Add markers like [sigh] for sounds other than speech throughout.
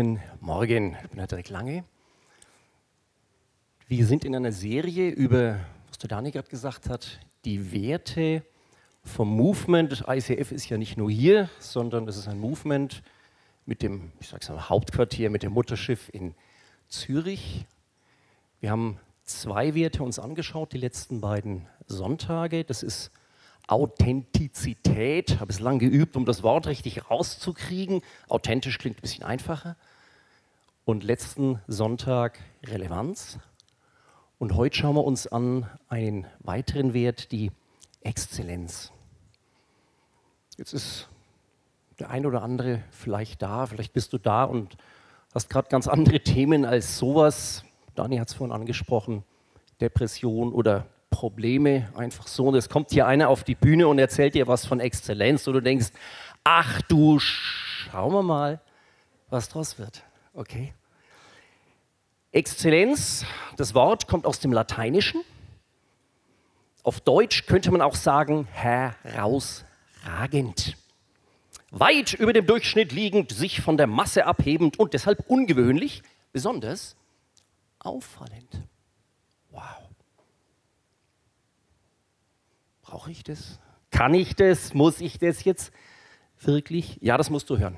Guten Morgen, ich bin Dirk Lange. Wir sind in einer Serie über, was der Dani gerade gesagt hat, die Werte vom Movement. Das ICF ist ja nicht nur hier, sondern es ist ein Movement mit dem, ich sag's mal, Hauptquartier, mit dem Mutterschiff in Zürich. Wir haben zwei Werte uns angeschaut, die letzten beiden Sonntage. Das ist Authentizität. Habe es lang geübt, um das Wort richtig rauszukriegen. Authentisch klingt ein bisschen einfacher. Und letzten Sonntag Relevanz. Und heute schauen wir uns an einen weiteren Wert, die Exzellenz. Jetzt ist der ein oder andere vielleicht da, vielleicht bist du da und hast gerade ganz andere Themen als sowas. Dani hat es vorhin angesprochen, Depression oder Probleme einfach so. Und es kommt hier einer auf die Bühne und erzählt dir was von Exzellenz und du denkst, ach du, schauen wir mal, was draus wird. Okay? Exzellenz, das Wort kommt aus dem Lateinischen. Auf Deutsch könnte man auch sagen herausragend. Weit über dem Durchschnitt liegend, sich von der Masse abhebend und deshalb ungewöhnlich, besonders auffallend. Wow. Brauche ich das? Kann ich das? Muss ich das jetzt wirklich? Ja, das musst du hören.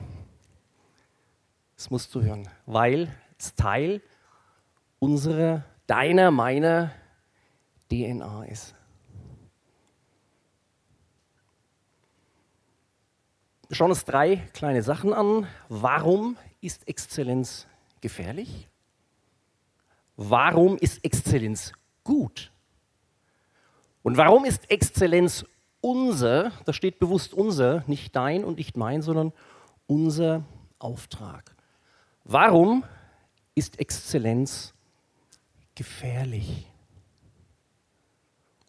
Das musst du hören, weil es Teil unserer, deiner, meiner DNA ist. Wir schauen uns drei kleine Sachen an. Warum ist Exzellenz gefährlich? Warum ist Exzellenz gut? Und warum ist Exzellenz unser, da steht bewusst unser, nicht dein und nicht mein, sondern unser Auftrag? Warum ist Exzellenz gefährlich?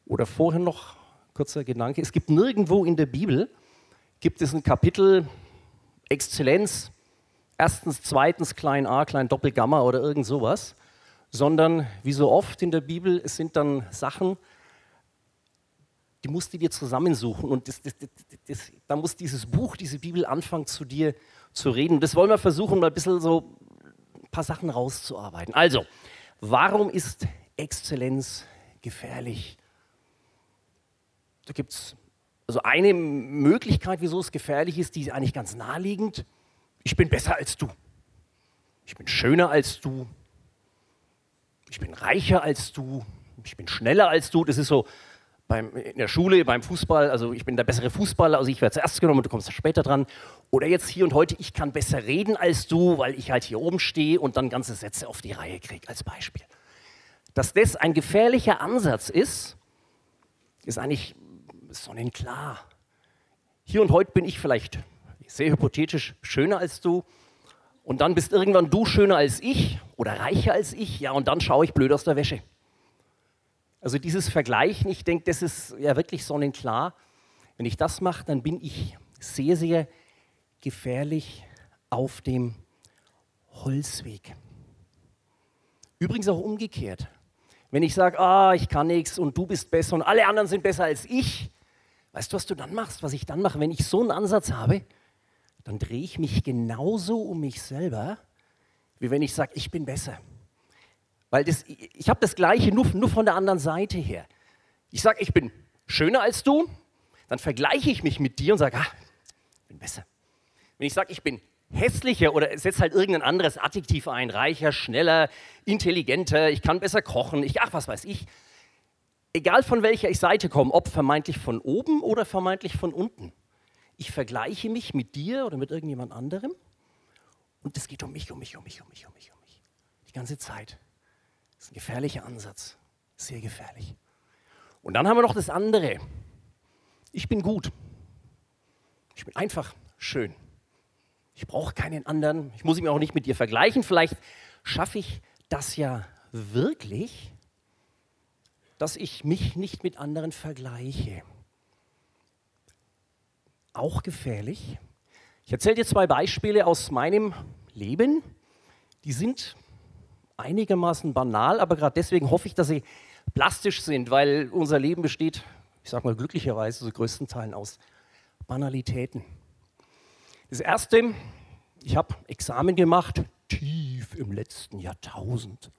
Oder vorher noch kurzer Gedanke, es gibt nirgendwo in der Bibel, gibt es ein Kapitel Exzellenz, erstens, zweitens, klein a, klein Doppelgamma oder irgend sowas, sondern wie so oft in der Bibel, es sind dann Sachen, die musst du dir zusammensuchen. Und das, das, das, da muss dieses Buch, diese Bibel anfangen, zu dir zu reden. Das wollen wir versuchen, mal ein bisschen so ein paar Sachen rauszuarbeiten. Also, warum ist Exzellenz gefährlich? Da gibt es also eine Möglichkeit, wieso es gefährlich ist, die ist eigentlich ganz naheliegend. Ich bin besser als du. Ich bin schöner als du. Ich bin reicher als du. Ich bin schneller als du. Das ist so beim, in der Schule, beim Fußball, also ich bin der bessere Fußballer, also ich werde zuerst genommen und du kommst später dran. Oder jetzt hier und heute, ich kann besser reden als du, weil ich halt hier oben stehe und dann ganze Sätze auf die Reihe kriege, als Beispiel. Dass das ein gefährlicher Ansatz ist, ist eigentlich sonnenklar. Hier und heute bin ich vielleicht sehr hypothetisch schöner als du und dann bist irgendwann du schöner als ich oder reicher als ich, ja, und dann schaue ich blöd aus der Wäsche. Also dieses Vergleichen, ich denke, das ist ja wirklich sonnenklar. Wenn ich das mache, dann bin ich sehr, sehr gefährlich auf dem Holzweg. Übrigens auch umgekehrt. Wenn ich sage, ah, ich kann nichts und du bist besser und alle anderen sind besser als ich, weißt du, was du dann machst, was ich dann mache? Wenn ich so einen Ansatz habe, dann drehe ich mich genauso um mich selber, wie wenn ich sage, ich bin besser. Weil das, ich habe das Gleiche nur, nur von der anderen Seite her. Ich sage, ich bin schöner als du, dann vergleiche ich mich mit dir und sage, ah, ich bin besser. Wenn ich sage, ich bin hässlicher oder setze halt irgendein anderes Adjektiv ein, reicher, schneller, intelligenter, ich kann besser kochen, ich, ach, was weiß ich. Egal von welcher Seite komme, ob vermeintlich von oben oder vermeintlich von unten. Ich vergleiche mich mit dir oder mit irgendjemand anderem und es geht um mich, um mich, um mich, um mich, um mich, um mich. Die ganze Zeit. Das ist ein gefährlicher Ansatz. Sehr gefährlich. Und dann haben wir noch das andere. Ich bin gut. Ich bin einfach schön. Ich brauche keinen anderen. Ich muss mich auch nicht mit dir vergleichen. Vielleicht schaffe ich das ja wirklich, dass ich mich nicht mit anderen vergleiche. Auch gefährlich. Ich erzähle dir zwei Beispiele aus meinem Leben. Die sind einigermaßen banal, aber gerade deswegen hoffe ich, dass sie plastisch sind, weil unser Leben besteht, ich sage mal glücklicherweise, zu größten Teilen aus Banalitäten. Das erste, ich habe Examen gemacht, tief im letzten Jahrtausend.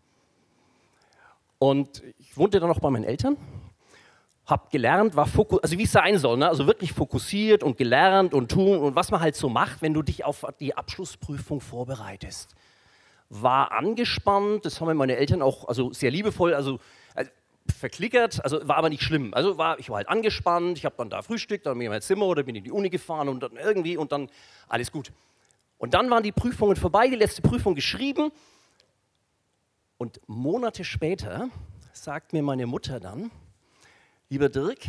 Und ich wohnte dann noch bei meinen Eltern, habe gelernt, war fokus also wie es sein soll, ne? also wirklich fokussiert und gelernt und tun und was man halt so macht, wenn du dich auf die Abschlussprüfung vorbereitest. War angespannt, das haben meine Eltern auch also sehr liebevoll, also, also verklickert, also war aber nicht schlimm. Also war, ich war halt angespannt, ich habe dann da frühstückt, dann bin ich in mein Zimmer oder bin in die Uni gefahren und dann irgendwie und dann alles gut. Und dann waren die Prüfungen vorbei, die letzte Prüfung geschrieben und Monate später sagt mir meine Mutter dann, lieber Dirk,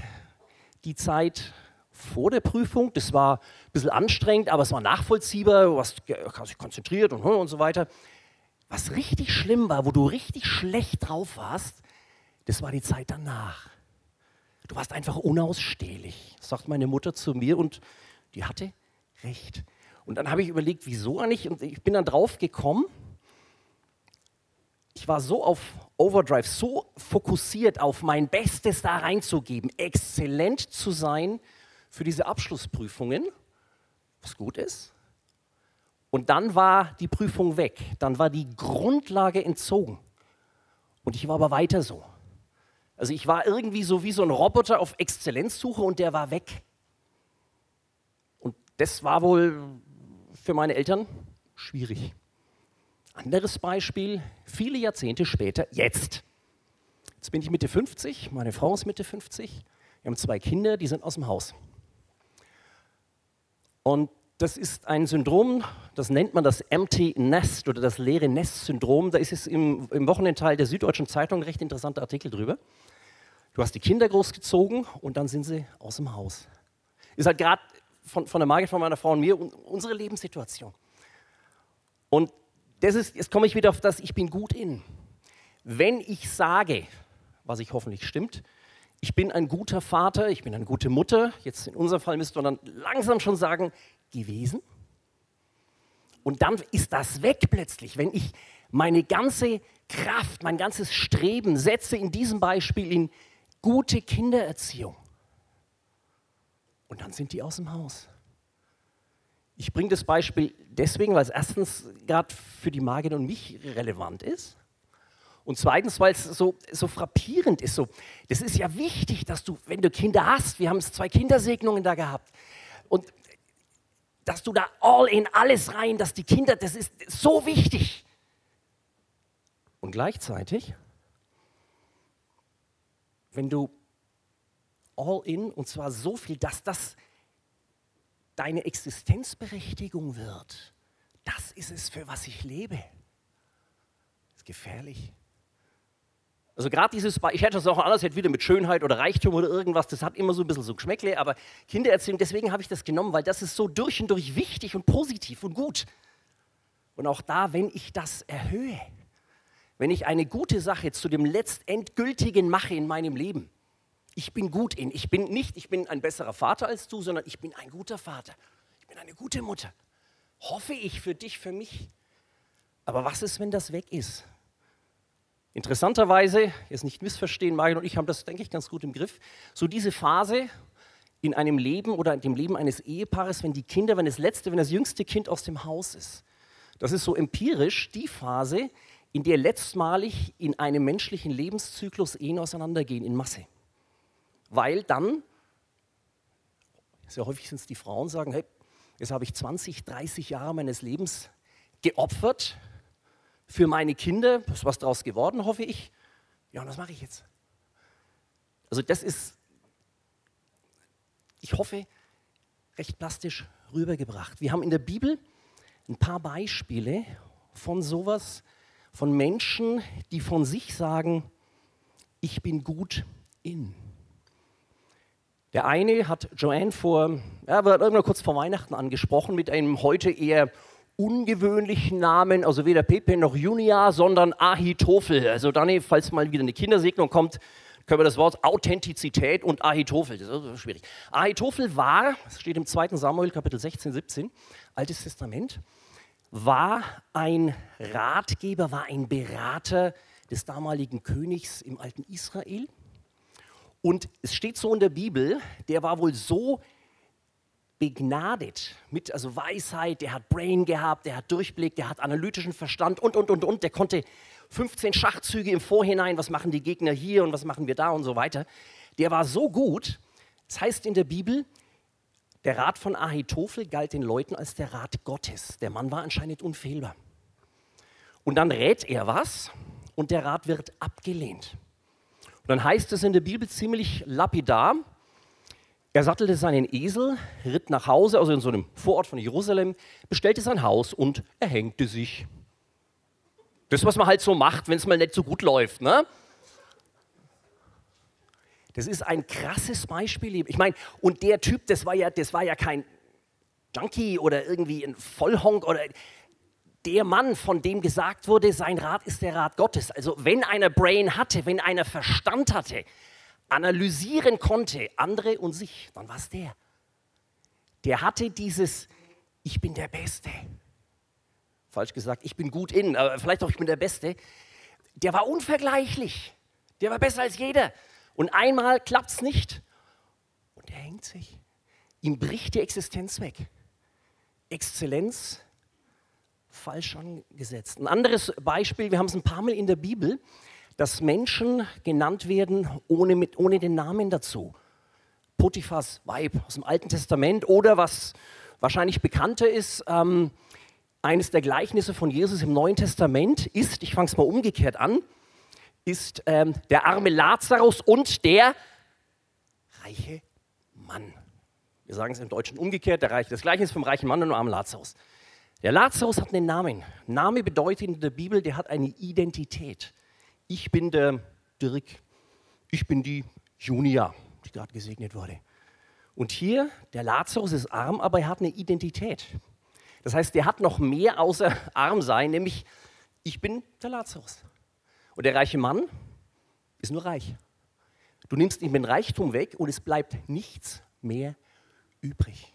die Zeit vor der Prüfung, das war ein bisschen anstrengend, aber es war nachvollziehbar, du hast dich konzentriert und, und so weiter. Was richtig schlimm war, wo du richtig schlecht drauf warst, das war die Zeit danach. Du warst einfach unausstehlich, sagt meine Mutter zu mir und die hatte recht. Und dann habe ich überlegt, wieso eigentlich? Und ich bin dann drauf gekommen, ich war so auf Overdrive, so fokussiert auf mein Bestes da reinzugeben, exzellent zu sein für diese Abschlussprüfungen, was gut ist. Und dann war die Prüfung weg, dann war die Grundlage entzogen. Und ich war aber weiter so. Also ich war irgendwie so wie so ein Roboter auf Exzellenzsuche und der war weg. Und das war wohl für meine Eltern schwierig. Anderes Beispiel, viele Jahrzehnte später, jetzt. Jetzt bin ich Mitte 50, meine Frau ist Mitte 50, wir haben zwei Kinder, die sind aus dem Haus. Und das ist ein Syndrom, das nennt man das Empty Nest oder das leere Nest-Syndrom. Da ist es im, im Wochenendteil der Süddeutschen Zeitung recht interessanter Artikel drüber. Du hast die Kinder großgezogen und dann sind sie aus dem Haus. Ist halt gerade von, von der Margit, von meiner Frau und mir unsere Lebenssituation. Und das ist, jetzt komme ich wieder auf das, ich bin gut in. Wenn ich sage, was ich hoffentlich stimmt, ich bin ein guter Vater, ich bin eine gute Mutter, jetzt in unserem Fall müsste man dann langsam schon sagen, gewesen. Und dann ist das weg plötzlich, wenn ich meine ganze Kraft, mein ganzes Streben setze in diesem Beispiel in gute Kindererziehung. Und dann sind die aus dem Haus. Ich bringe das Beispiel deswegen, weil es erstens gerade für die Margit und mich relevant ist. Und zweitens, weil es so, so frappierend ist. So, das ist ja wichtig, dass du, wenn du Kinder hast, wir haben zwei Kindersegnungen da gehabt, und dass du da all in alles rein, dass die Kinder, das ist so wichtig. Und gleichzeitig, wenn du all in, und zwar so viel, dass das deine Existenzberechtigung wird. Das ist es, für was ich lebe. Das ist gefährlich. Also gerade dieses, ich hätte das auch anders, hätte wieder mit Schönheit oder Reichtum oder irgendwas, das hat immer so ein bisschen so Geschmäckle, aber Kindererziehung, deswegen habe ich das genommen, weil das ist so durch und durch wichtig und positiv und gut. Und auch da, wenn ich das erhöhe, wenn ich eine gute Sache zu dem letztendgültigen mache in meinem Leben, ich bin gut in. Ich bin nicht, ich bin ein besserer Vater als du, sondern ich bin ein guter Vater. Ich bin eine gute Mutter. Hoffe ich für dich, für mich. Aber was ist, wenn das weg ist? Interessanterweise, jetzt nicht missverstehen, Margit und ich haben das, denke ich, ganz gut im Griff. So diese Phase in einem Leben oder in dem Leben eines Ehepaares, wenn die Kinder, wenn das letzte, wenn das jüngste Kind aus dem Haus ist. Das ist so empirisch die Phase, in der letztmalig in einem menschlichen Lebenszyklus Ehen auseinandergehen in Masse weil dann, sehr häufig sind es die Frauen, sagen, hey, jetzt habe ich 20, 30 Jahre meines Lebens geopfert für meine Kinder, ist was daraus geworden, hoffe ich. Ja, und was mache ich jetzt? Also das ist, ich hoffe, recht plastisch rübergebracht. Wir haben in der Bibel ein paar Beispiele von sowas, von Menschen, die von sich sagen, ich bin gut in. Der eine hat Joanne vor, ja, wird irgendwann kurz vor Weihnachten angesprochen mit einem heute eher ungewöhnlichen Namen, also weder Pepe noch Junia, sondern Ahitophel. Also dann, falls mal wieder eine Kindersegnung kommt, können wir das Wort Authentizität und Ahitophel, das ist schwierig. Ahitophel war, das steht im 2. Samuel Kapitel 16, 17, Altes Testament, war ein Ratgeber, war ein Berater des damaligen Königs im alten Israel. Und es steht so in der Bibel, der war wohl so begnadet mit also Weisheit, der hat Brain gehabt, der hat Durchblick, der hat analytischen Verstand und, und, und, und. Der konnte 15 Schachzüge im Vorhinein, was machen die Gegner hier und was machen wir da und so weiter. Der war so gut, das heißt in der Bibel, der Rat von Ahitophel galt den Leuten als der Rat Gottes. Der Mann war anscheinend unfehlbar. Und dann rät er was und der Rat wird abgelehnt. Und dann heißt es in der Bibel ziemlich lapidar, er sattelte seinen Esel, ritt nach Hause, also in so einem Vorort von Jerusalem, bestellte sein Haus und erhängte sich. Das, was man halt so macht, wenn es mal nicht so gut läuft. Ne? Das ist ein krasses Beispiel. Ich meine, und der Typ, das war ja, das war ja kein Junkie oder irgendwie ein Vollhonk oder der Mann, von dem gesagt wurde, sein Rat ist der Rat Gottes. Also wenn einer Brain hatte, wenn einer Verstand hatte, analysieren konnte, andere und sich, dann war es der. Der hatte dieses, ich bin der Beste. Falsch gesagt, ich bin gut in, aber vielleicht auch ich bin der Beste. Der war unvergleichlich. Der war besser als jeder. Und einmal klappt es nicht und er hängt sich. Ihm bricht die Existenz weg. Exzellenz falsch angesetzt. Ein anderes Beispiel, wir haben es ein paar Mal in der Bibel, dass Menschen genannt werden ohne, mit, ohne den Namen dazu. Potiphas Weib aus dem Alten Testament oder was wahrscheinlich bekannter ist, ähm, eines der Gleichnisse von Jesus im Neuen Testament ist, ich fange es mal umgekehrt an, ist ähm, der arme Lazarus und der reiche Mann. Wir sagen es im Deutschen umgekehrt, der reiche, das Gleichnis vom reichen Mann und dem armen Lazarus. Der Lazarus hat einen Namen. Name bedeutet in der Bibel, der hat eine Identität ich bin der Dirk, ich bin die Junia, die gerade gesegnet wurde. Und hier, der Lazarus ist arm, aber er hat eine Identität. Das heißt, der hat noch mehr außer arm sein, nämlich ich bin der Lazarus. Und der reiche Mann ist nur reich. Du nimmst ihm den Reichtum weg und es bleibt nichts mehr übrig.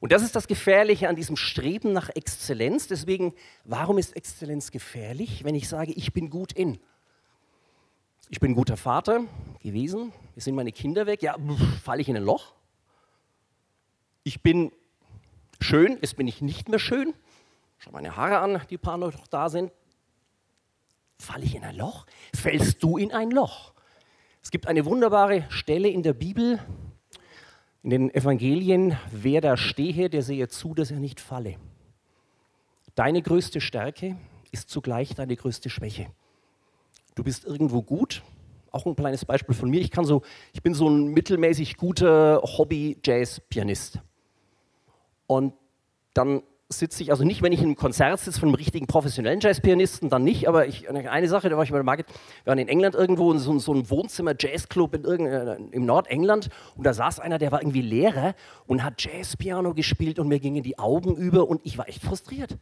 Und das ist das Gefährliche an diesem Streben nach Exzellenz. Deswegen, warum ist Exzellenz gefährlich, wenn ich sage, ich bin gut in? Ich bin ein guter Vater gewesen. Jetzt sind meine Kinder weg. Ja, falle ich in ein Loch? Ich bin schön. Jetzt bin ich nicht mehr schön. Schau meine Haare an, die paar noch da sind. Falle ich in ein Loch? Fällst du in ein Loch? Es gibt eine wunderbare Stelle in der Bibel, in den Evangelien. Wer da stehe, der sehe zu, dass er nicht falle. Deine größte Stärke ist zugleich deine größte Schwäche du bist irgendwo gut. Auch ein kleines Beispiel von mir. Ich, kann so, ich bin so ein mittelmäßig guter Hobby-Jazz-Pianist. Und dann sitze ich, also nicht, wenn ich in einem Konzert sitze von einem richtigen professionellen Jazzpianisten, dann nicht, aber ich, eine Sache, da war ich der Market, wir waren in England irgendwo in so, so einem Wohnzimmer-Jazzclub im Nordengland und da saß einer, der war irgendwie Lehrer und hat Jazzpiano gespielt und mir gingen die Augen über und ich war echt frustriert.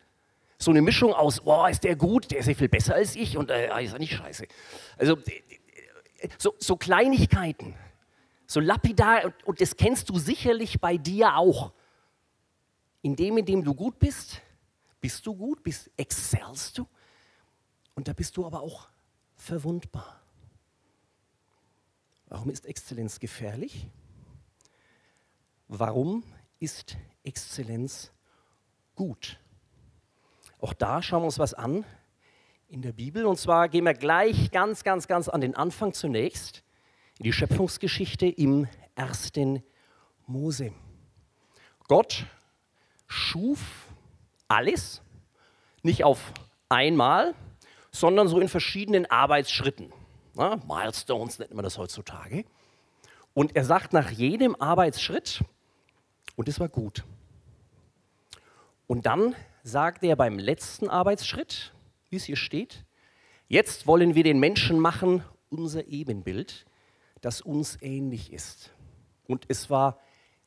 So eine Mischung aus, boah, ist der gut, der ist ja viel besser als ich und äh, ist er nicht scheiße. Also so, so Kleinigkeiten, so lapidar, und, und das kennst du sicherlich bei dir auch. In dem, in dem du gut bist, bist du gut, bist, excellst du und da bist du aber auch verwundbar. Warum ist Exzellenz gefährlich? Warum ist Exzellenz gut? Auch da schauen wir uns was an in der Bibel. Und zwar gehen wir gleich ganz, ganz, ganz an den Anfang zunächst, in die Schöpfungsgeschichte im ersten Mose. Gott schuf alles, nicht auf einmal, sondern so in verschiedenen Arbeitsschritten. Na, Milestones nennt man das heutzutage. Und er sagt nach jedem Arbeitsschritt, und es war gut. Und dann sagt er beim letzten Arbeitsschritt, wie es hier steht, jetzt wollen wir den Menschen machen, unser Ebenbild, das uns ähnlich ist. Und es war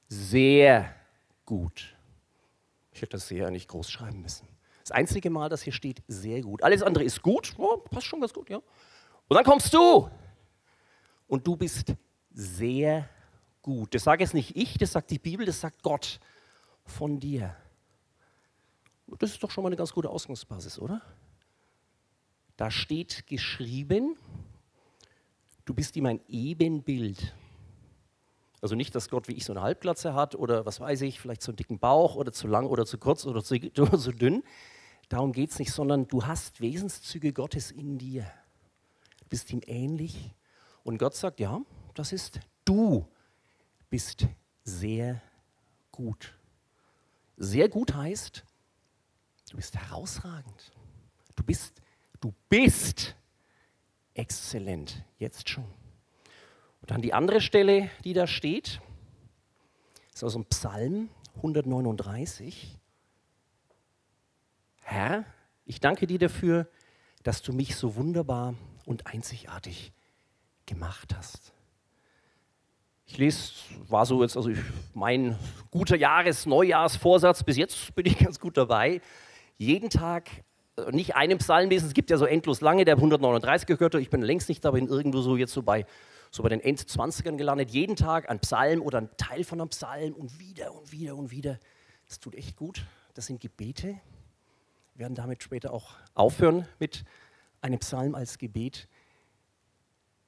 sehr gut. Ich hätte das sehr nicht groß schreiben müssen. Das einzige Mal, das hier steht, sehr gut. Alles andere ist gut, oh, passt schon ganz gut, ja. Und dann kommst du und du bist sehr gut. Das sage jetzt nicht ich, das sagt die Bibel, das sagt Gott von dir. Das ist doch schon mal eine ganz gute Ausgangsbasis, oder? Da steht geschrieben, du bist ihm ein Ebenbild. Also nicht, dass Gott wie ich so eine Halbglatze hat oder was weiß ich, vielleicht so einen dicken Bauch oder zu lang oder zu kurz oder zu, [laughs] oder zu dünn. Darum geht es nicht, sondern du hast Wesenszüge Gottes in dir. Du bist ihm ähnlich. Und Gott sagt, ja, das ist du bist sehr gut. Sehr gut heißt, du bist herausragend. Du bist, du bist exzellent, jetzt schon. Und dann die andere Stelle, die da steht, ist aus dem Psalm 139. Herr, ich danke dir dafür, dass du mich so wunderbar und einzigartig gemacht hast. Ich lese, war so jetzt, also ich, mein guter Jahres-, Neujahrsvorsatz, bis jetzt bin ich ganz gut dabei. Jeden Tag, äh, nicht einen Psalm lesen, es gibt ja so endlos lange, der 139 gehört, ich bin längst nicht da, bin irgendwo so jetzt so bei, so bei den Endzwanzigern gelandet. Jeden Tag ein Psalm oder ein Teil von einem Psalm und wieder und wieder und wieder. Das tut echt gut. Das sind Gebete. Wir werden damit später auch aufhören mit einem Psalm als Gebet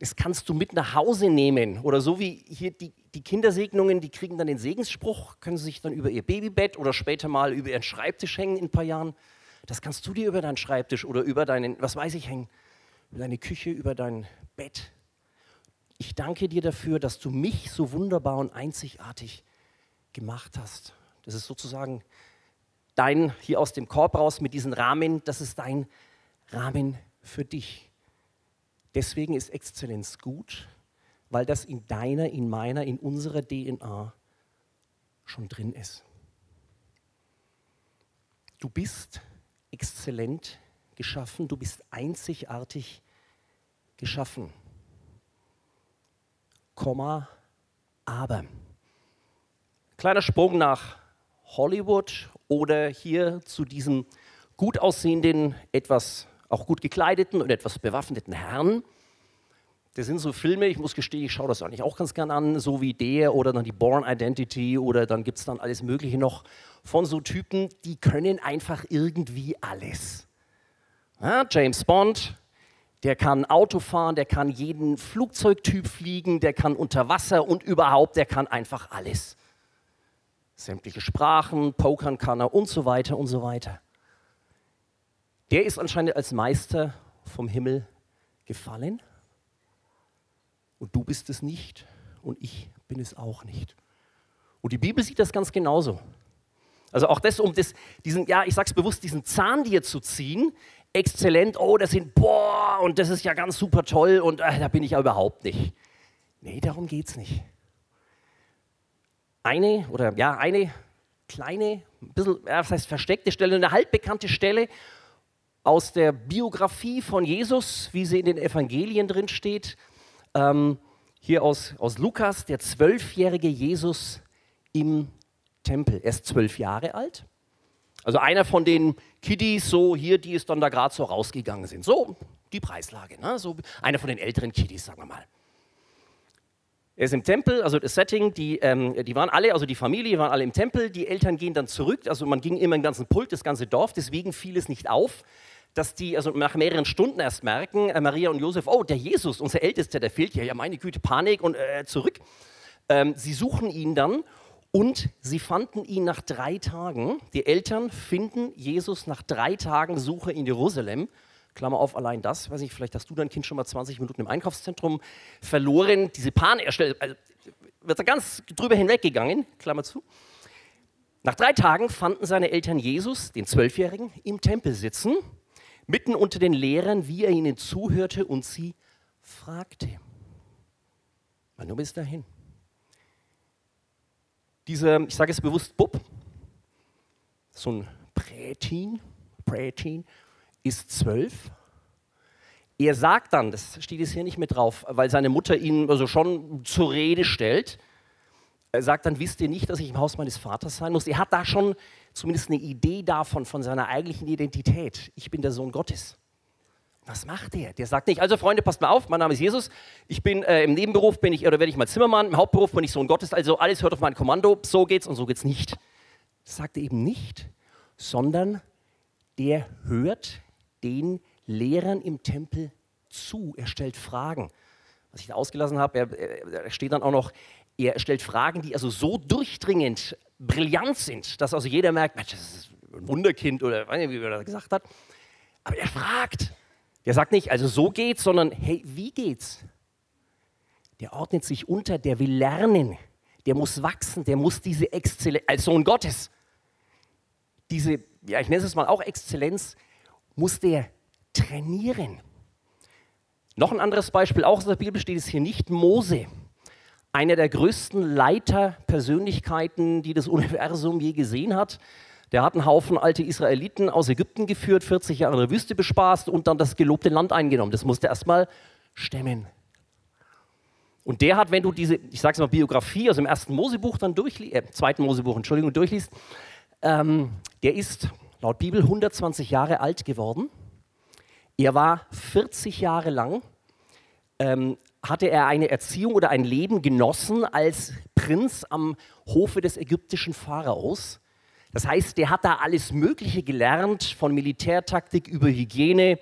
das kannst du mit nach Hause nehmen. Oder so wie hier die, die Kindersegnungen, die kriegen dann den Segensspruch, können sie sich dann über ihr Babybett oder später mal über ihren Schreibtisch hängen in ein paar Jahren. Das kannst du dir über deinen Schreibtisch oder über deinen, was weiß ich, hängen. Über deine Küche, über dein Bett. Ich danke dir dafür, dass du mich so wunderbar und einzigartig gemacht hast. Das ist sozusagen dein, hier aus dem Korb raus mit diesen Rahmen, das ist dein Rahmen für dich. Deswegen ist Exzellenz gut, weil das in deiner, in meiner, in unserer DNA schon drin ist. Du bist exzellent geschaffen, du bist einzigartig geschaffen. Komma, aber. Kleiner Sprung nach Hollywood oder hier zu diesem gut aussehenden, etwas auch gut gekleideten und etwas bewaffneten Herrn. Das sind so Filme, ich muss gestehen, ich schaue das eigentlich auch ganz gern an, so wie der oder dann die Born Identity oder dann gibt es dann alles Mögliche noch von so Typen, die können einfach irgendwie alles. Ja, James Bond, der kann Auto fahren, der kann jeden Flugzeugtyp fliegen, der kann unter Wasser und überhaupt, der kann einfach alles. Sämtliche Sprachen, Pokern kann er und so weiter und so weiter der ist anscheinend als Meister vom Himmel gefallen. Und du bist es nicht und ich bin es auch nicht. Und die Bibel sieht das ganz genauso. Also auch das, um das, diesen, ja, ich sag's bewusst, diesen Zahn dir zu ziehen, exzellent, oh, das sind, boah, und das ist ja ganz super toll und äh, da bin ich ja überhaupt nicht. Nee, darum geht's nicht. Eine oder ja, eine kleine, ein bisschen, was heißt versteckte Stelle, eine halbbekannte Stelle aus der Biografie von Jesus, wie sie in den Evangelien drin steht. Ähm, hier aus, aus Lukas, der zwölfjährige Jesus im Tempel. Er ist zwölf Jahre alt. Also einer von den Kiddies, so hier, die es dann da gerade so rausgegangen sind. So die Preislage. Ne? So einer von den älteren Kiddies, sagen wir mal. Er ist im Tempel, also das Setting, die, ähm, die waren alle, also die Familie, waren alle im Tempel, die Eltern gehen dann zurück, also man ging immer im ganzen Pult, das ganze Dorf, deswegen fiel es nicht auf, dass die also nach mehreren Stunden erst merken, äh, Maria und Josef, oh, der Jesus, unser Ältester, der fehlt ja, ja meine Güte, Panik und äh, zurück. Ähm, sie suchen ihn dann und sie fanden ihn nach drei Tagen. Die Eltern finden Jesus nach drei Tagen Suche in Jerusalem. Klammer auf, allein das, weiß ich, vielleicht hast du dein Kind schon mal 20 Minuten im Einkaufszentrum verloren. Diese Panik also, wird da ganz drüber hinweggegangen, Klammer zu. Nach drei Tagen fanden seine Eltern Jesus, den Zwölfjährigen, im Tempel sitzen mitten unter den Lehrern, wie er ihnen zuhörte und sie fragte. Mal nur bis dahin. Dieser, ich sage es bewusst, Bub, so ein Prätin, Prätin, ist zwölf. Er sagt dann, das steht jetzt hier nicht mit drauf, weil seine Mutter ihn also schon zur Rede stellt, er sagt dann, wisst ihr nicht, dass ich im Haus meines Vaters sein muss? Er hat da schon zumindest eine Idee davon, von seiner eigentlichen Identität. Ich bin der Sohn Gottes. Was macht er? Der sagt nicht, also Freunde, passt mal auf, mein Name ist Jesus, ich bin äh, im Nebenberuf, bin ich, oder werde ich mal Zimmermann, im Hauptberuf bin ich Sohn Gottes, also alles hört auf mein Kommando, so geht's und so geht's nicht. Das sagt er eben nicht, sondern der hört den Lehrern im Tempel zu, er stellt Fragen. Was ich da ausgelassen habe, er, er steht dann auch noch, er stellt Fragen, die also so durchdringend brillant sind, dass also jeder merkt, Mensch, das ist ein Wunderkind oder wie er das gesagt hat. Aber er fragt. Der sagt nicht, also so geht's, sondern hey, wie geht's? Der ordnet sich unter, der will lernen, der muss wachsen, der muss diese Exzellenz, als Sohn Gottes, diese, ja, ich nenne es mal auch Exzellenz, muss der trainieren. Noch ein anderes Beispiel, auch aus der Bibel steht es hier nicht, Mose einer der größten Leiterpersönlichkeiten, die das Universum je gesehen hat. Der hat einen Haufen alte Israeliten aus Ägypten geführt, 40 Jahre in der Wüste bespaßt und dann das gelobte Land eingenommen. Das musste erstmal stemmen. Und der hat, wenn du diese, ich sage es mal, Biografie aus dem ersten Mosebuch dann durchliest, äh, zweiten Mosebuch, Entschuldigung, durchliest, ähm, der ist laut Bibel 120 Jahre alt geworden. Er war 40 Jahre lang ähm, hatte er eine Erziehung oder ein Leben genossen als Prinz am Hofe des ägyptischen Pharaos. Das heißt, der hat da alles Mögliche gelernt, von Militärtaktik über Hygiene,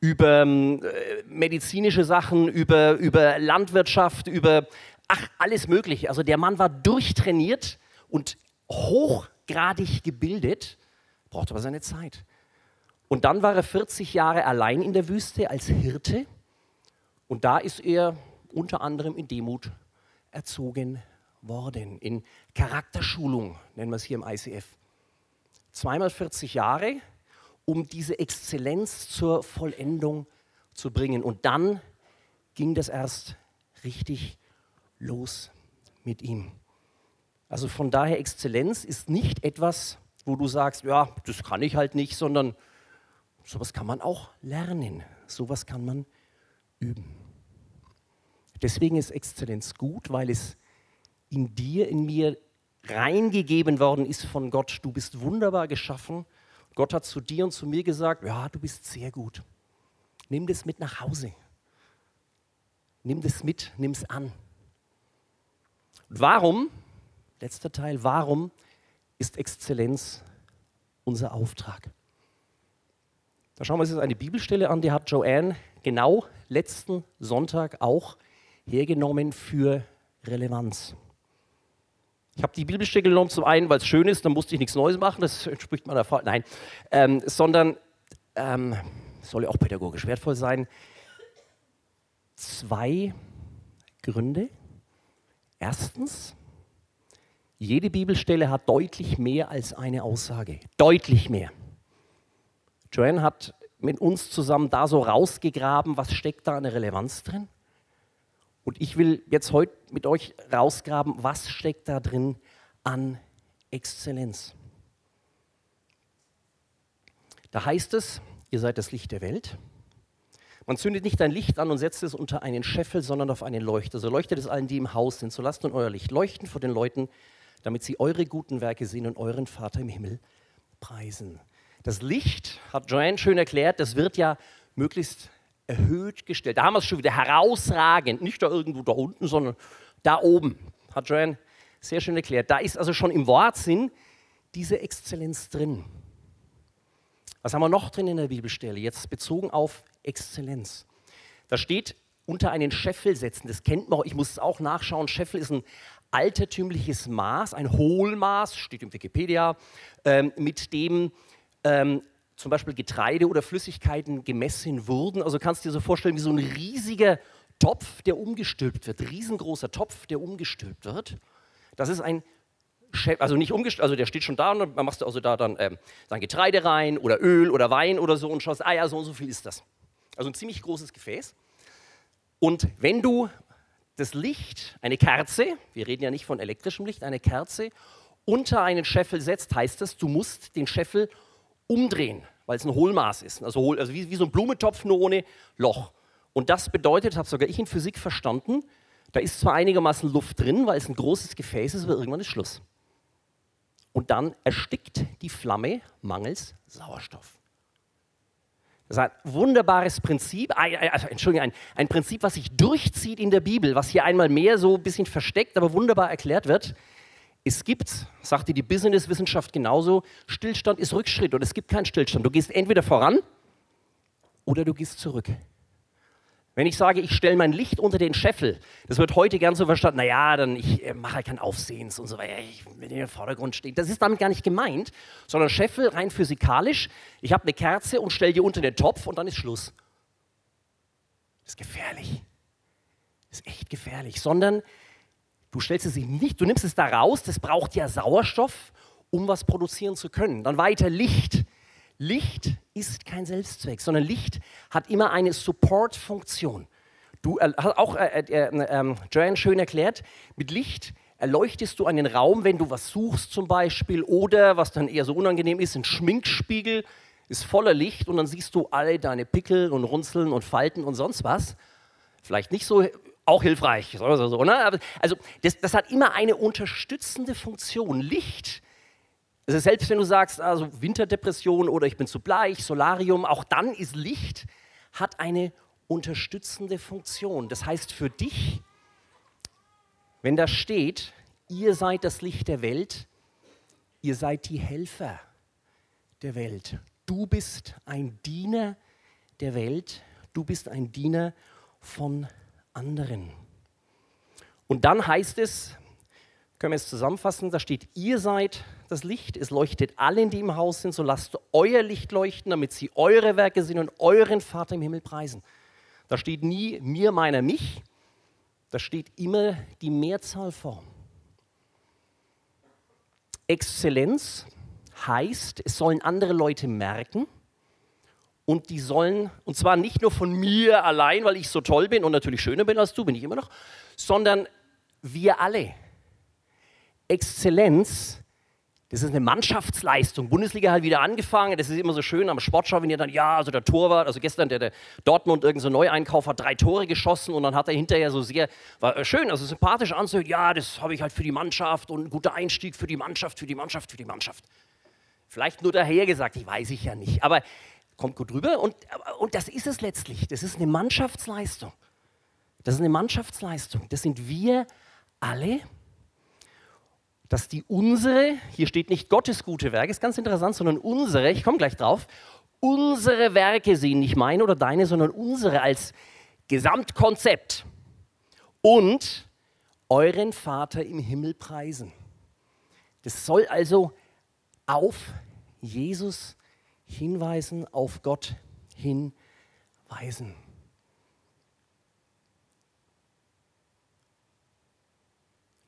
über äh, medizinische Sachen, über, über Landwirtschaft, über ach, alles Mögliche. Also der Mann war durchtrainiert und hochgradig gebildet, braucht aber seine Zeit. Und dann war er 40 Jahre allein in der Wüste als Hirte und da ist er unter anderem in Demut erzogen worden, in Charakterschulung, nennen wir es hier im ICF. Zweimal 40 Jahre, um diese Exzellenz zur Vollendung zu bringen. Und dann ging das erst richtig los mit ihm. Also von daher, Exzellenz ist nicht etwas, wo du sagst, ja, das kann ich halt nicht, sondern sowas kann man auch lernen, sowas kann man üben. Deswegen ist Exzellenz gut, weil es in dir, in mir reingegeben worden ist von Gott. Du bist wunderbar geschaffen. Gott hat zu dir und zu mir gesagt, ja, du bist sehr gut. Nimm das mit nach Hause. Nimm das mit, nimm es an. Warum, letzter Teil, warum ist Exzellenz unser Auftrag? Da schauen wir uns jetzt eine Bibelstelle an, die hat Joanne genau letzten Sonntag auch hergenommen für Relevanz. Ich habe die Bibelstelle genommen, zum einen, weil es schön ist, dann musste ich nichts Neues machen, das [laughs] entspricht meiner Fall. Nein, ähm, sondern ähm, soll ja auch pädagogisch wertvoll sein. Zwei Gründe. Erstens, jede Bibelstelle hat deutlich mehr als eine Aussage. Deutlich mehr. Joanne hat mit uns zusammen da so rausgegraben, was steckt da an Relevanz drin. Und ich will jetzt heute mit euch rausgraben, was steckt da drin an Exzellenz. Da heißt es, ihr seid das Licht der Welt. Man zündet nicht ein Licht an und setzt es unter einen Scheffel, sondern auf einen Leuchter. So leuchtet es allen, die im Haus sind. So lasst nun euer Licht leuchten vor den Leuten, damit sie eure guten Werke sehen und euren Vater im Himmel preisen. Das Licht, hat Joanne schön erklärt, das wird ja möglichst erhöht gestellt. Da haben wir es schon wieder herausragend, nicht da irgendwo da unten, sondern da oben. Hat Joanne sehr schön erklärt. Da ist also schon im Wortsinn diese Exzellenz drin. Was haben wir noch drin in der Bibelstelle? Jetzt bezogen auf Exzellenz. Da steht unter einen Scheffel setzen. Das kennt man, ich muss es auch nachschauen. Scheffel ist ein altertümliches Maß, ein Hohlmaß, steht im Wikipedia, ähm, mit dem ähm, zum Beispiel Getreide oder Flüssigkeiten gemessen wurden. Also kannst du dir so vorstellen, wie so ein riesiger Topf, der umgestülpt wird, riesengroßer Topf, der umgestülpt wird. Das ist ein also nicht umgestülpt, also der steht schon da und dann machst du also da dann, ähm, dann Getreide rein oder Öl oder Wein oder so und schaust, ah ja, so und so viel ist das. Also ein ziemlich großes Gefäß. Und wenn du das Licht, eine Kerze, wir reden ja nicht von elektrischem Licht, eine Kerze, unter einen Scheffel setzt, heißt das, du musst den Scheffel umdrehen weil es ein Hohlmaß ist. Also, hohl, also wie, wie so ein Blumentopf, nur ohne Loch. Und das bedeutet, habe sogar ich in Physik verstanden, da ist zwar einigermaßen Luft drin, weil es ein großes Gefäß ist, aber irgendwann ist Schluss. Und dann erstickt die Flamme mangels Sauerstoff. Das ist ein wunderbares Prinzip, also Entschuldigung, ein, ein Prinzip, was sich durchzieht in der Bibel, was hier einmal mehr so ein bisschen versteckt, aber wunderbar erklärt wird. Es gibt, sagte die Businesswissenschaft genauso, Stillstand ist Rückschritt und es gibt keinen Stillstand. Du gehst entweder voran oder du gehst zurück. Wenn ich sage, ich stelle mein Licht unter den Scheffel, das wird heute gern so verstanden, naja, dann ich äh, mache halt kein Aufsehens und so weiter, ich will in den Vordergrund stehen. Das ist damit gar nicht gemeint, sondern Scheffel rein physikalisch, ich habe eine Kerze und stelle die unter den Topf und dann ist Schluss. Das ist gefährlich. Das ist echt gefährlich. Sondern du stellst es nicht, du nimmst es da raus, das braucht ja Sauerstoff, um was produzieren zu können. Dann weiter Licht. Licht ist kein Selbstzweck, sondern Licht hat immer eine Support-Funktion. Du äh, hast auch äh, äh, äh, Joanne schön erklärt, mit Licht erleuchtest du einen Raum, wenn du was suchst zum Beispiel oder, was dann eher so unangenehm ist, ein Schminkspiegel ist voller Licht und dann siehst du alle deine Pickel und Runzeln und Falten und sonst was. Vielleicht nicht so auch hilfreich, so, so, ne? Also das, das hat immer eine unterstützende Funktion. Licht also selbst wenn du sagst, also Winterdepression oder ich bin zu bleich, Solarium, auch dann ist Licht, hat eine unterstützende Funktion. Das heißt für dich, wenn da steht, ihr seid das Licht der Welt, ihr seid die Helfer der Welt. Du bist ein Diener der Welt, du bist ein Diener von anderen. Und dann heißt es, können wir es zusammenfassen, da steht, ihr seid das Licht, es leuchtet allen, die im Haus sind, so lasst euer Licht leuchten, damit sie eure Werke sind und euren Vater im Himmel preisen. Da steht nie mir, meiner, mich, da steht immer die Mehrzahlform. Exzellenz heißt, es sollen andere Leute merken und die sollen, und zwar nicht nur von mir allein, weil ich so toll bin und natürlich schöner bin als du, bin ich immer noch, sondern wir alle. Exzellenz, das ist eine Mannschaftsleistung. Bundesliga hat wieder angefangen. Das ist immer so schön am Sportschau, wenn ihr dann, ja, also der Torwart, also gestern der, der Dortmund, irgendein so Neueinkauf, hat drei Tore geschossen und dann hat er hinterher so sehr, war schön, also sympathisch anzuhören, ja, das habe ich halt für die Mannschaft und ein guter Einstieg für die Mannschaft, für die Mannschaft, für die Mannschaft. Vielleicht nur daher gesagt, ich weiß ich ja nicht, aber kommt gut rüber und, und das ist es letztlich. Das ist eine Mannschaftsleistung. Das ist eine Mannschaftsleistung. Das sind wir alle dass die unsere, hier steht nicht Gottes gute Werke, ist ganz interessant, sondern unsere, ich komme gleich drauf, unsere Werke sehen, nicht meine oder deine, sondern unsere als Gesamtkonzept und euren Vater im Himmel preisen. Das soll also auf Jesus hinweisen, auf Gott hinweisen.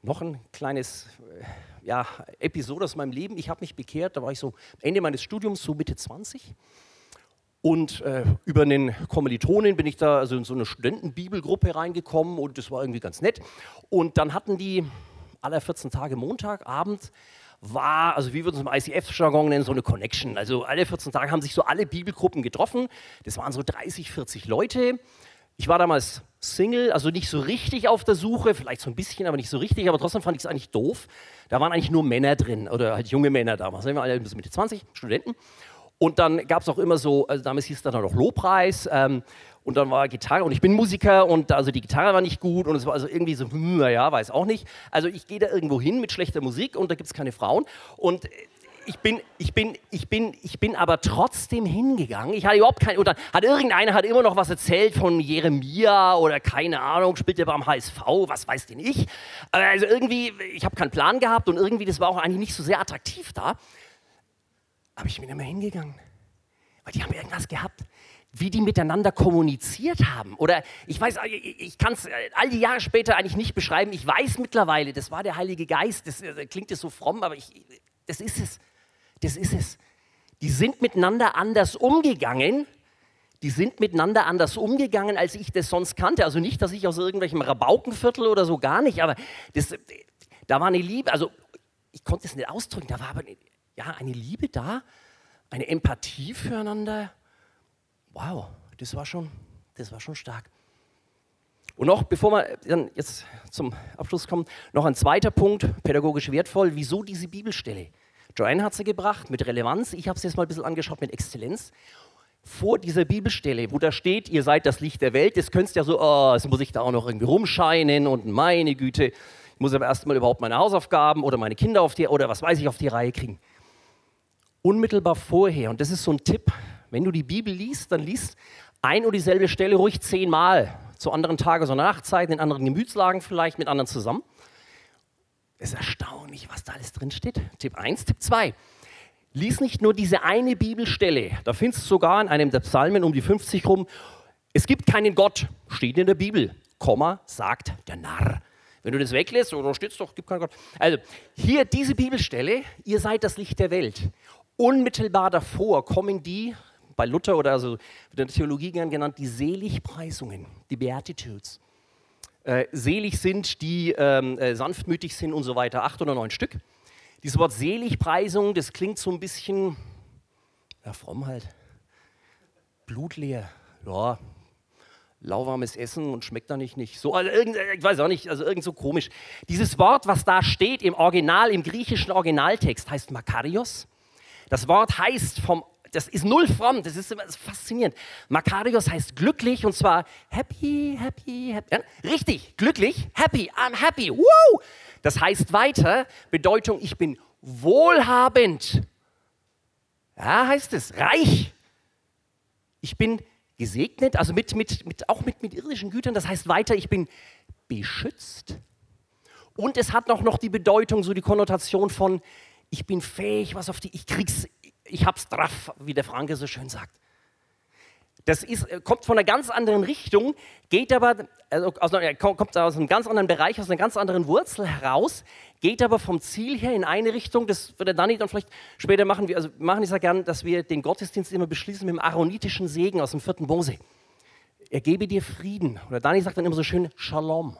Noch ein kleines äh, ja, Episode aus meinem Leben. Ich habe mich bekehrt, da war ich so Ende meines Studiums, so Mitte 20. Und äh, über einen Kommilitonin bin ich da also in so eine Studentenbibelgruppe reingekommen und das war irgendwie ganz nett. Und dann hatten die alle 14 Tage Montagabend war, also wie würden es im ICF-Jargon nennen, so eine Connection. Also alle 14 Tage haben sich so alle Bibelgruppen getroffen. Das waren so 30, 40 Leute. Ich war damals Single, also nicht so richtig auf der Suche, vielleicht so ein bisschen, aber nicht so richtig, aber trotzdem fand ich es eigentlich doof. Da waren eigentlich nur Männer drin oder halt junge Männer damals. Wir alle bis Mitte 20, Studenten. Und dann gab es auch immer so, also damals hieß es dann noch Lobpreis ähm, und dann war Gitarre und ich bin Musiker und also die Gitarre war nicht gut und es war also irgendwie so, hm, naja, weiß auch nicht. Also ich gehe da irgendwo hin mit schlechter Musik und da gibt es keine Frauen und ich bin, ich bin, ich bin, ich bin aber trotzdem hingegangen. Ich hatte überhaupt kein, oder hat irgendeiner hat immer noch was erzählt von Jeremia oder keine Ahnung, spielt der beim HSV, was weiß denn ich. Also irgendwie, ich habe keinen Plan gehabt und irgendwie, das war auch eigentlich nicht so sehr attraktiv da. Aber ich bin immer hingegangen, weil die haben irgendwas gehabt wie die miteinander kommuniziert haben. Oder ich weiß, ich kann es all die Jahre später eigentlich nicht beschreiben. Ich weiß mittlerweile, das war der Heilige Geist. Das, das klingt jetzt so fromm, aber ich, das ist es. Das ist es. Die sind miteinander anders umgegangen. Die sind miteinander anders umgegangen, als ich das sonst kannte. Also nicht, dass ich aus irgendwelchem Rabaukenviertel oder so gar nicht, aber das, da war eine Liebe. Also ich konnte es nicht ausdrücken. Da war aber eine, ja, eine Liebe da, eine Empathie füreinander. Wow, das war schon, das war schon stark. Und noch, bevor wir dann jetzt zum Abschluss kommen, noch ein zweiter Punkt, pädagogisch wertvoll. Wieso diese Bibelstelle? Joanne hat sie gebracht mit Relevanz. Ich habe es jetzt mal ein bisschen angeschaut mit Exzellenz. Vor dieser Bibelstelle, wo da steht, ihr seid das Licht der Welt, das könntest ja so, oh, jetzt muss ich da auch noch irgendwie rumscheinen und meine Güte, ich muss aber erstmal überhaupt meine Hausaufgaben oder meine Kinder auf die, oder was weiß ich, auf die Reihe kriegen. Unmittelbar vorher, und das ist so ein Tipp, wenn du die Bibel liest, dann liest ein und dieselbe Stelle ruhig zehnmal, zu anderen Tages- und Nachtzeiten, in anderen Gemütslagen vielleicht, mit anderen zusammen. Es ist erstaunlich, was da alles drin steht. Tipp 1, Tipp 2. Lies nicht nur diese eine Bibelstelle, da findest du sogar in einem der Psalmen um die 50 rum, es gibt keinen Gott, steht in der Bibel, Komma, sagt der Narr. Wenn du das weglässt, oder steht es doch, gibt keinen Gott. Also, hier diese Bibelstelle, ihr seid das Licht der Welt. Unmittelbar davor kommen die, bei Luther oder also in der Theologie gern genannt, die Seligpreisungen, die Beatitudes. Äh, selig sind, die ähm, äh, sanftmütig sind und so weiter, acht oder neun Stück. Dieses Wort Seligpreisung, das klingt so ein bisschen, ja, fromm halt, blutleer, ja, lauwarmes Essen und schmeckt da nicht, nicht so, also irgend, ich weiß auch nicht, also irgend so komisch. Dieses Wort, was da steht im Original, im griechischen Originaltext, heißt Makarios. Das Wort heißt vom das ist null fromm, das ist, das faszinierend. Makarios heißt glücklich und zwar happy, happy, happy. Ja, richtig, glücklich, happy, I'm happy, woo! Das heißt weiter, Bedeutung, ich bin wohlhabend. Ja, heißt es, reich. Ich bin gesegnet, also mit, mit, mit, auch mit, mit irdischen Gütern. Das heißt weiter, ich bin beschützt. Und es hat auch noch die Bedeutung, so die Konnotation von, ich bin fähig, was auf die, ich krieg's, ich hab's drauf, wie der Franke so schön sagt. Das ist, äh, kommt von einer ganz anderen Richtung, geht aber, also aus, kommt aus einem ganz anderen Bereich, aus einer ganz anderen Wurzel heraus, geht aber vom Ziel her in eine Richtung, das wird der Dani dann vielleicht später machen. Wir also machen es ja gern, dass wir den Gottesdienst immer beschließen mit dem aaronitischen Segen aus dem vierten Mose. Er gebe dir Frieden. Oder Dani sagt dann immer so schön Shalom.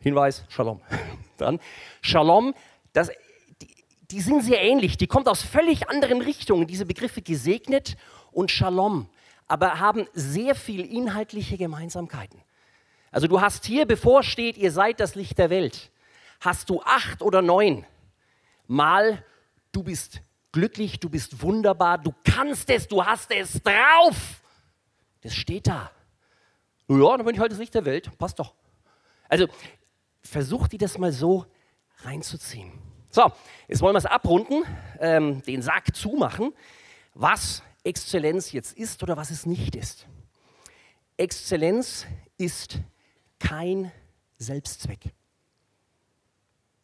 Hinweis, Shalom. [laughs] Dann Shalom, das, die, die sind sehr ähnlich. Die kommt aus völlig anderen Richtungen, diese Begriffe gesegnet und Shalom, aber haben sehr viel inhaltliche Gemeinsamkeiten. Also du hast hier, bevor steht, ihr seid das Licht der Welt, hast du acht oder neun Mal, du bist glücklich, du bist wunderbar, du kannst es, du hast es drauf. Das steht da. Ja, dann bin ich halt das Licht der Welt, passt doch. Also versuch dir das mal so reinzuziehen. So, jetzt wollen wir es abrunden, ähm, den Sack zumachen. Was Exzellenz jetzt ist oder was es nicht ist. Exzellenz ist kein Selbstzweck.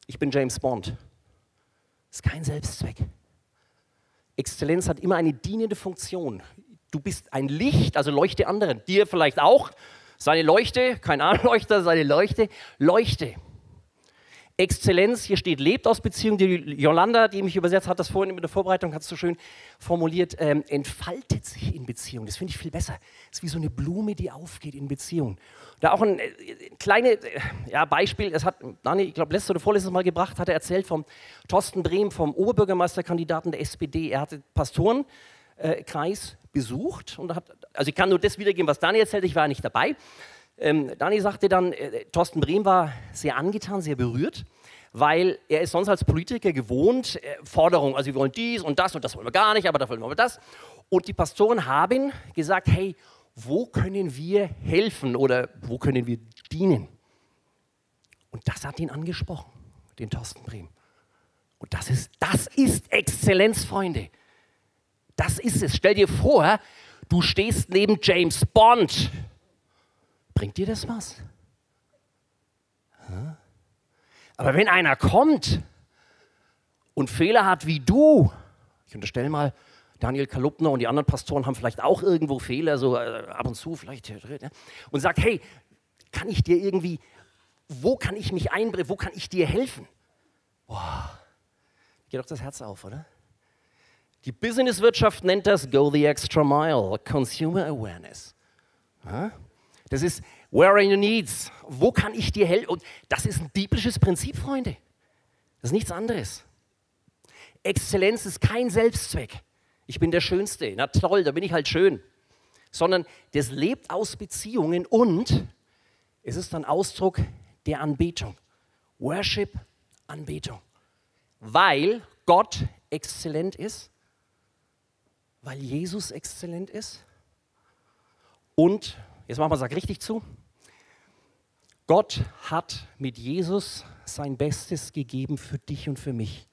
Ich bin James Bond. Ist kein Selbstzweck. Exzellenz hat immer eine dienende Funktion. Du bist ein Licht, also leuchte anderen. Dir vielleicht auch. Seine Leuchte, kein Armleuchter, seine Leuchte, leuchte. Exzellenz, hier steht, lebt aus Beziehung. Die Jolanda, die mich übersetzt hat, das vorhin in der Vorbereitung hat es so schön formuliert, ähm, entfaltet sich in Beziehung. Das finde ich viel besser. Es ist wie so eine Blume, die aufgeht in Beziehung. Da auch ein äh, kleines äh, ja, Beispiel, das hat Dani, ich glaube, letztes oder vorletztes Mal gebracht, hat er erzählt vom Thorsten Brehm, vom Oberbürgermeisterkandidaten der SPD. Er hatte Pastorenkreis besucht und hat, also ich kann nur das wiedergeben, was Dani erzählt, ich war nicht dabei. Ähm, Dani sagte dann, äh, Thorsten Brehm war sehr angetan, sehr berührt, weil er ist sonst als Politiker gewohnt, äh, Forderungen, also wir wollen dies und das und das wollen wir gar nicht, aber dafür wollen wir das. Und die Pastoren haben gesagt, hey, wo können wir helfen oder wo können wir dienen? Und das hat ihn angesprochen, den Thorsten Brehm. Und das ist, das ist Exzellenz, Freunde. Das ist es. Stell dir vor, du stehst neben James Bond Bringt dir das was? Aber wenn einer kommt und Fehler hat wie du, ich unterstelle mal, Daniel Kalupner und die anderen Pastoren haben vielleicht auch irgendwo Fehler, so äh, ab und zu vielleicht, und sagt, hey, kann ich dir irgendwie, wo kann ich mich einbringen, wo kann ich dir helfen? Boah, geht doch das Herz auf, oder? Die Businesswirtschaft nennt das Go the Extra Mile, Consumer Awareness. Ja? Das ist, where are your needs? Wo kann ich dir helfen? Und das ist ein biblisches Prinzip, Freunde. Das ist nichts anderes. Exzellenz ist kein Selbstzweck. Ich bin der Schönste. Na toll, da bin ich halt schön. Sondern das lebt aus Beziehungen und es ist ein Ausdruck der Anbetung. Worship, Anbetung. Weil Gott exzellent ist, weil Jesus exzellent ist und Jetzt machen wir es richtig zu. Gott hat mit Jesus sein Bestes gegeben für dich und für mich.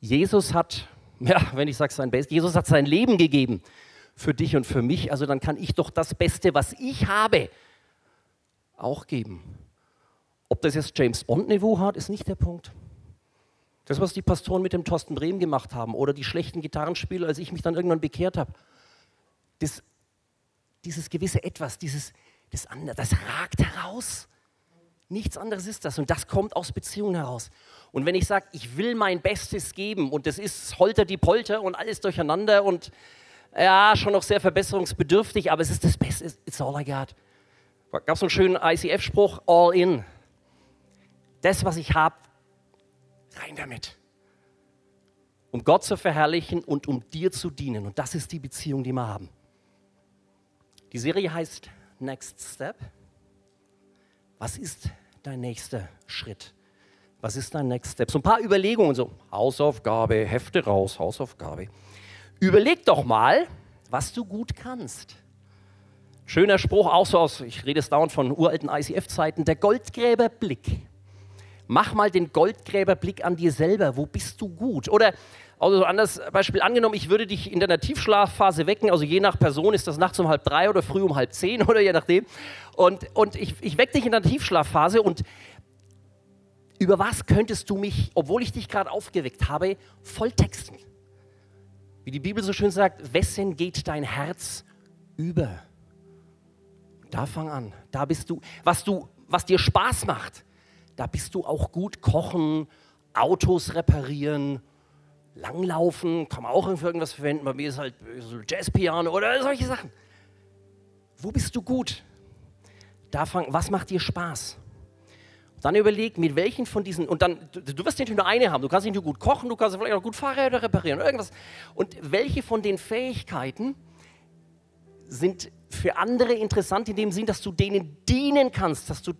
Jesus hat Ja, wenn ich sage sein Bestes. Jesus hat sein Leben gegeben für dich und für mich. Also dann kann ich doch das Beste, was ich habe, auch geben. Ob das jetzt James Bond-Niveau hat, ist nicht der Punkt. Das, was die Pastoren mit dem Thorsten Brehm gemacht haben oder die schlechten Gitarrenspieler, als ich mich dann irgendwann bekehrt habe, das, dieses gewisse Etwas, dieses, das, andere, das ragt heraus. Nichts anderes ist das und das kommt aus Beziehungen heraus. Und wenn ich sage, ich will mein Bestes geben und das ist Holter die Polter und alles durcheinander und ja, schon noch sehr verbesserungsbedürftig, aber es ist das Beste, it's all I got. Gab es einen schönen ICF-Spruch, all in. Das, was ich habe, rein damit. Um Gott zu verherrlichen und um dir zu dienen. Und das ist die Beziehung, die wir haben. Die Serie heißt Next Step. Was ist dein nächster Schritt? Was ist dein Next Step? So ein paar Überlegungen, so Hausaufgabe, Hefte raus, Hausaufgabe. Überleg doch mal, was du gut kannst. Schöner Spruch, auch so aus, ich rede es dauernd von uralten ICF-Zeiten, der Goldgräberblick. Mach mal den Goldgräberblick an dir selber. Wo bist du gut? Oder also anders Beispiel angenommen, ich würde dich in deiner Tiefschlafphase wecken, also je nach Person ist das nachts um halb drei oder früh um halb zehn oder je nachdem. Und, und ich, ich wecke dich in deiner Tiefschlafphase und über was könntest du mich, obwohl ich dich gerade aufgeweckt habe, volltexten? Wie die Bibel so schön sagt, wessen geht dein Herz über? Da fang an. Da bist du, was du, was dir Spaß macht, da bist du auch gut kochen, Autos reparieren, langlaufen, kann man auch für irgendwas verwenden. Bei mir ist halt Jazzpiano oder solche Sachen. Wo bist du gut? Da fang, was macht dir Spaß? Dann überleg, mit welchen von diesen, und dann, du, du wirst nicht nur eine haben, du kannst nicht nur gut kochen, du kannst vielleicht auch gut Fahrräder reparieren, oder irgendwas. Und welche von den Fähigkeiten sind für andere interessant in dem Sinn, dass du denen dienen kannst, dass du,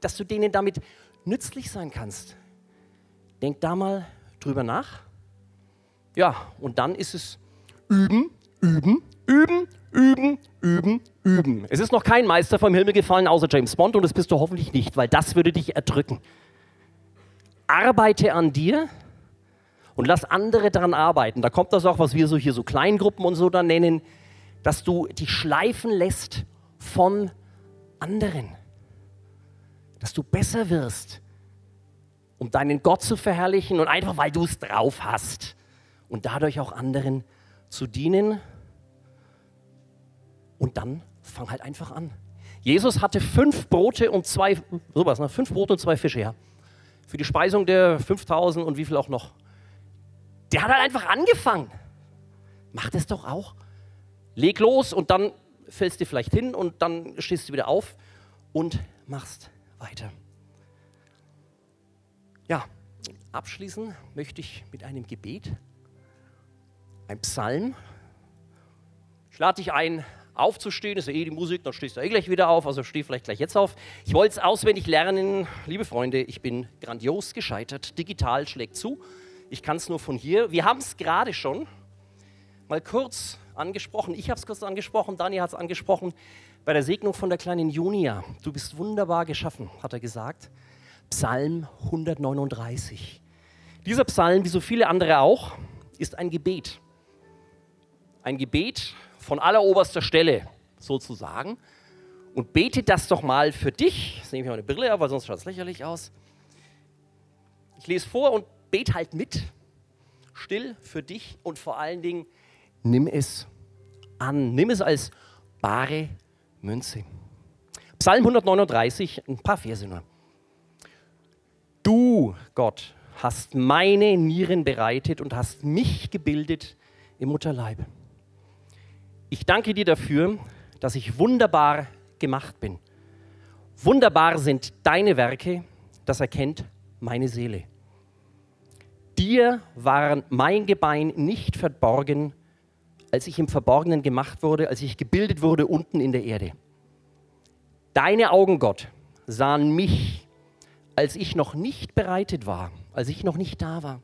dass du denen damit nützlich sein kannst? Denk da mal drüber nach. Ja, und dann ist es üben, üben, üben, üben, üben, üben. Es ist noch kein Meister vom Himmel gefallen außer James Bond und das bist du hoffentlich nicht, weil das würde dich erdrücken. Arbeite an dir und lass andere daran arbeiten. Da kommt das auch, was wir so hier so Kleingruppen und so dann nennen, dass du dich schleifen lässt von anderen. Dass du besser wirst, um deinen Gott zu verherrlichen und einfach weil du es drauf hast und dadurch auch anderen zu dienen und dann fang halt einfach an. Jesus hatte fünf Brote und zwei, sowas, ne? fünf Brote und zwei Fische, ja. Für die Speisung der 5000 und wie viel auch noch. Der hat halt einfach angefangen. Mach das doch auch. Leg los und dann fällst du vielleicht hin und dann stehst du wieder auf und machst weiter. Ja, abschließen möchte ich mit einem Gebet, ein Psalm. Ich lade dich ein, aufzustehen, ist ja eh die Musik, dann stehst du eh gleich wieder auf, also steh vielleicht gleich jetzt auf. Ich wollte es auswendig lernen, liebe Freunde, ich bin grandios gescheitert, digital schlägt zu, ich kann es nur von hier. Wir haben es gerade schon mal kurz angesprochen, ich habe es kurz angesprochen, Dani hat es angesprochen, bei der Segnung von der kleinen Junia. Du bist wunderbar geschaffen, hat er gesagt. Psalm 139. Dieser Psalm, wie so viele andere auch, ist ein Gebet. Ein Gebet, von alleroberster Stelle sozusagen und bete das doch mal für dich. Jetzt nehme ich meine Brille ab, weil sonst schaut es lächerlich aus. Ich lese vor und bete halt mit, still für dich und vor allen Dingen nimm es an. Nimm es als bare Münze. Psalm 139, ein paar Verse nur. Du, Gott, hast meine Nieren bereitet und hast mich gebildet im Mutterleib. Ich danke dir dafür, dass ich wunderbar gemacht bin. Wunderbar sind deine Werke, das erkennt meine Seele. Dir war mein Gebein nicht verborgen, als ich im Verborgenen gemacht wurde, als ich gebildet wurde unten in der Erde. Deine Augen, Gott, sahen mich, als ich noch nicht bereitet war, als ich noch nicht da war.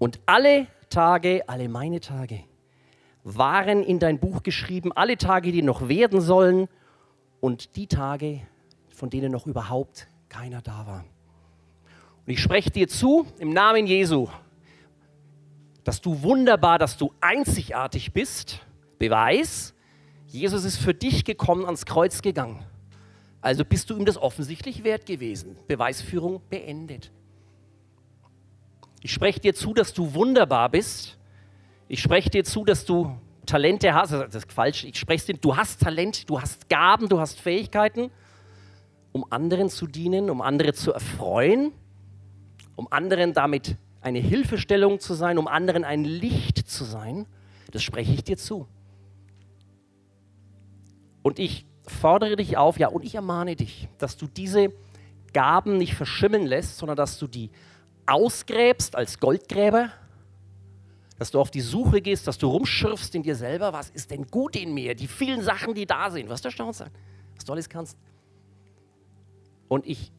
Und alle Tage, alle meine Tage, waren in dein Buch geschrieben, alle Tage, die noch werden sollen und die Tage, von denen noch überhaupt keiner da war. Und ich spreche dir zu, im Namen Jesu, dass du wunderbar, dass du einzigartig bist. Beweis, Jesus ist für dich gekommen, ans Kreuz gegangen. Also bist du ihm das offensichtlich wert gewesen. Beweisführung beendet. Ich spreche dir zu, dass du wunderbar bist. Ich spreche dir zu, dass du Talente hast. Das ist falsch. Ich spreche dir, du hast Talent, du hast Gaben, du hast Fähigkeiten, um anderen zu dienen, um andere zu erfreuen, um anderen damit eine Hilfestellung zu sein, um anderen ein Licht zu sein. Das spreche ich dir zu. Und ich fordere dich auf, ja, und ich ermahne dich, dass du diese Gaben nicht verschimmeln lässt, sondern dass du die ausgräbst als Goldgräber, dass du auf die Suche gehst, dass du rumschürfst in dir selber, was ist denn gut in mir, die vielen Sachen, die da sind, was du erstaunt sein, was du alles kannst. Und ich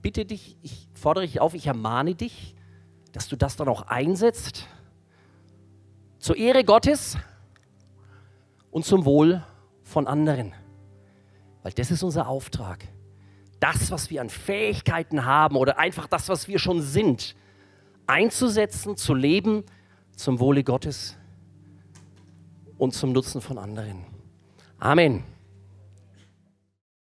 bitte dich, ich fordere dich auf, ich ermahne dich, dass du das dann auch einsetzt zur Ehre Gottes und zum Wohl von anderen. Weil das ist unser Auftrag. Das, was wir an Fähigkeiten haben oder einfach das, was wir schon sind, einzusetzen, zu leben zum Wohle Gottes und zum Nutzen von anderen. Amen.